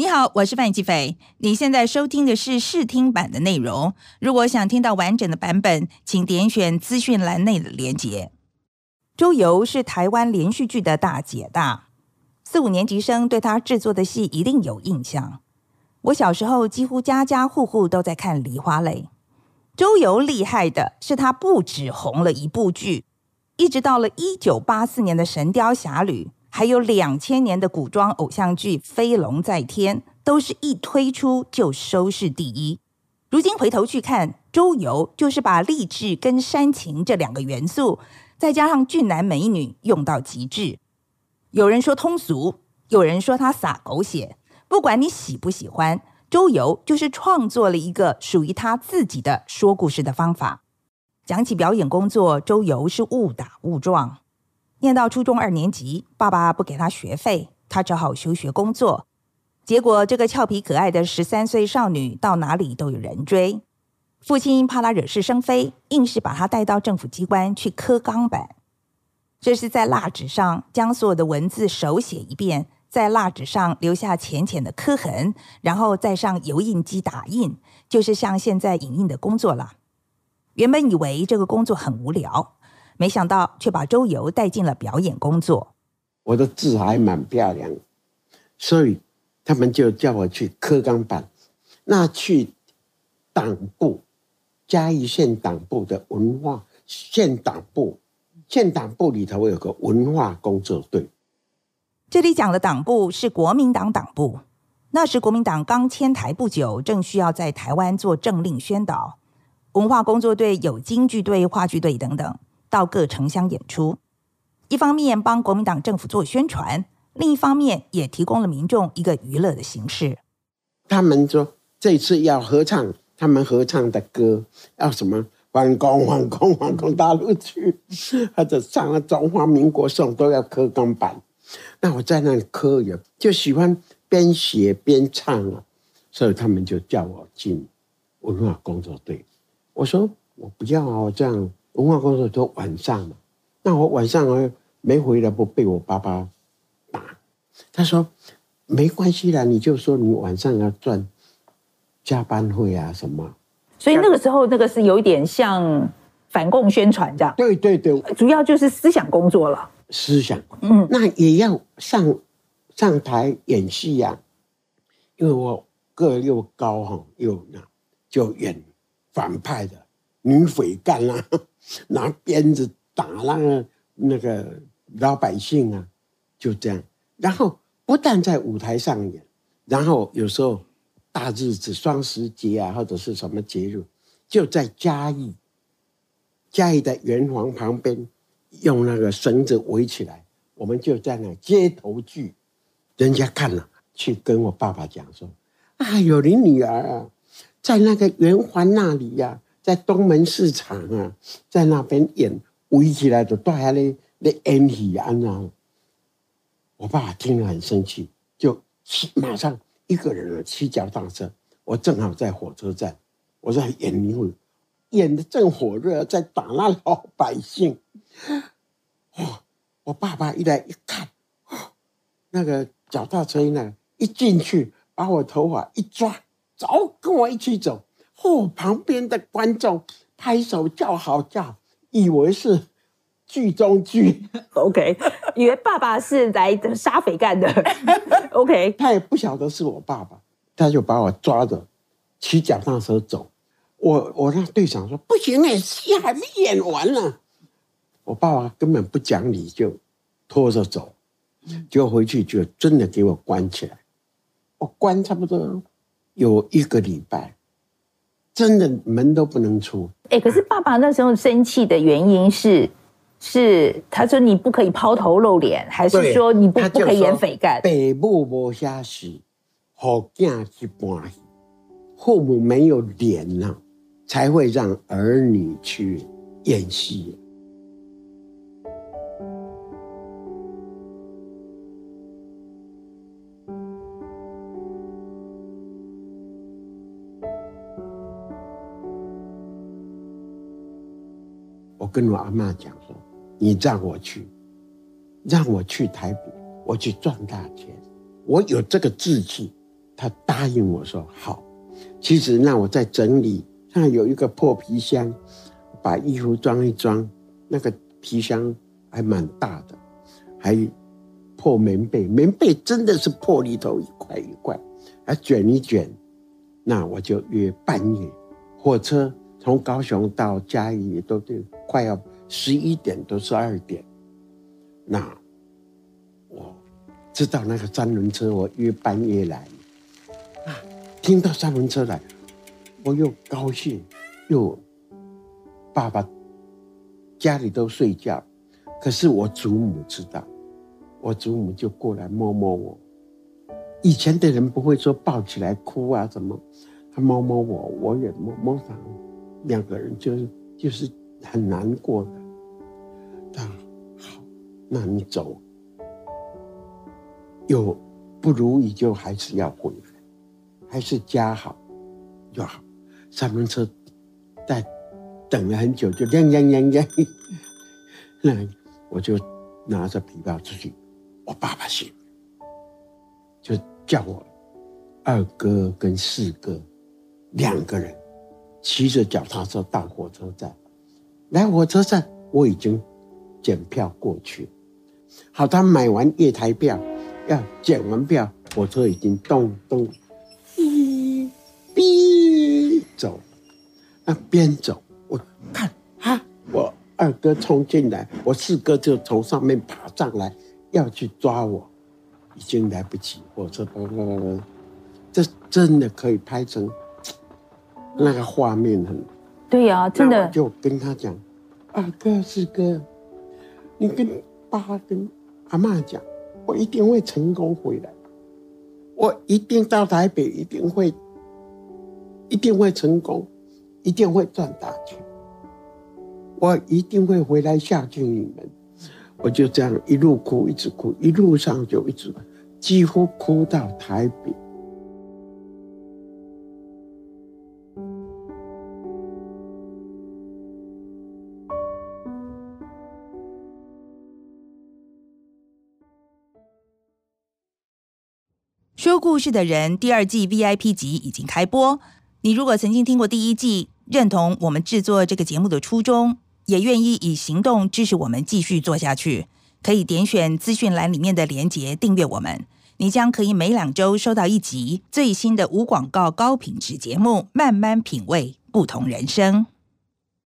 你好，我是范琪斐。你现在收听的是试听版的内容。如果想听到完整的版本，请点选资讯栏内的连结。周游是台湾连续剧的大姐大，四五年级生对她制作的戏一定有印象。我小时候几乎家家户户都在看《梨花泪》。周游厉害的是，她不止红了一部剧，一直到了一九八四年的《神雕侠侣》。还有两千年的古装偶像剧《飞龙在天》，都是一推出就收视第一。如今回头去看，周游就是把励志跟煽情这两个元素，再加上俊男美女用到极致。有人说通俗，有人说他撒狗血。不管你喜不喜欢，周游就是创作了一个属于他自己的说故事的方法。讲起表演工作，周游是误打误撞。念到初中二年级，爸爸不给他学费，他只好休学工作。结果，这个俏皮可爱的十三岁少女到哪里都有人追。父亲怕她惹是生非，硬是把她带到政府机关去刻钢板。这是在蜡纸上将所有的文字手写一遍，在蜡纸上留下浅浅的刻痕，然后再上油印机打印，就是像现在影印的工作了。原本以为这个工作很无聊。没想到，却把周游带进了表演工作。我的字还蛮漂亮，所以他们就叫我去刻钢板。那去党部，嘉义县党部的文化县党部，县党部里头有个文化工作队。这里讲的党部是国民党党部。那时国民党刚迁台不久，正需要在台湾做政令宣导。文化工作队有京剧队、话剧队等等。到各城乡演出，一方面帮国民党政府做宣传，另一方面也提供了民众一个娱乐的形式。他们说这次要合唱，他们合唱的歌要什么？反攻反攻反攻大陆去，或者唱了中华民国颂都要刻钢板。那我在那里刻也就喜欢边写边唱啊，所以他们就叫我进文化工作队。我说我不要啊，我这样。文化工作都晚上嘛，那我晚上啊没回来，不被我爸爸打。他说没关系啦，你就说你晚上要赚加班费啊什么。所以那个时候，那个是有一点像反共宣传这样。对对对，主要就是思想工作了。思想，嗯，那也要上上台演戏呀，啊，因为我个又高哈，又那就演反派的女匪干啊。拿鞭子打那个那个老百姓啊，就这样。然后不但在舞台上演，然后有时候大日子双十节啊，或者是什么节日，就在嘉义嘉义的圆环旁边，用那个绳子围起来，我们就在那街头剧。人家看了，去跟我爸爸讲说：“啊，有你女儿啊，在那个圆环那里呀、啊。”在东门市场啊，在那边演围起来的，大家咧咧演戏啊。我爸听了很生气，就骑马上一个人啊骑脚踏车。我正好在火车站，我在演一会，演的正火热，在打那老百姓。哦，我爸爸一来一看，那个脚踏车呢，一进去把我头发一抓，走，跟我一起走。哦，旁边的观众拍手叫好叫，以为是剧中剧，OK，以为爸爸是来杀匪干的，OK，他也不晓得是我爸爸，他就把我抓着，骑脚踏车走。我我那队长说不行哎，戏还没演完呢。我爸爸根本不讲理，就拖着走，就回去就真的给我关起来。我关差不多有一个礼拜。真的门都不能出。哎，可是爸爸那时候生气的原因是，是他说你不可以抛头露脸，还是说你不不可以演匪干？北部无下死，好囝去搬戏，父母没有脸了，才会让儿女去演戏。跟我阿妈讲说：“你让我去，让我去台北，我去赚大钱，我有这个志气。”他答应我说好。其实那我在整理，那有一个破皮箱，把衣服装一装，那个皮箱还蛮大的，还破棉被，棉被真的是破里头一块一块，还卷一卷。那我就约半夜，火车从高雄到嘉义都得快要十一点多十二点。那我知道那个三轮车，我约半夜来。啊，听到三轮车来，我又高兴，又爸爸家里都睡觉，可是我祖母知道，我祖母就过来摸摸我。以前的人不会说抱起来哭啊什么，他摸摸我，我也摸摸他，两个人就是就是很难过的。他好，那你走，有不如意就还是要回来，还是家好就好。三轮车在等了很久，就亮亮亮亮，那我就拿着皮包出去，我爸爸醒。就叫我二哥跟四哥两个人骑着脚踏车到火车站。来火车站，我已经检票过去。好，他买完月台票，要检完票，火车已经咚咚，哔哔走。那边走，我看哈，我二哥冲进来，我四哥就从上面爬上来，要去抓我。已经来不及，火车，这真的可以拍成那个画面很。对呀、啊，真的。就跟他讲，二哥四哥，你跟爸跟阿妈讲，我一定会成功回来，我一定到台北，一定会，一定会成功，一定会赚大钱，我一定会回来孝敬你们。我就这样一路哭，一直哭，一路上就一直哭。几乎哭到台北。说故事的人第二季 VIP 集已经开播。你如果曾经听过第一季，认同我们制作这个节目的初衷，也愿意以行动支持我们继续做下去。可以点选资讯栏里面的连结订阅我们，你将可以每两周收到一集最新的无广告高品质节目，慢慢品味不同人生。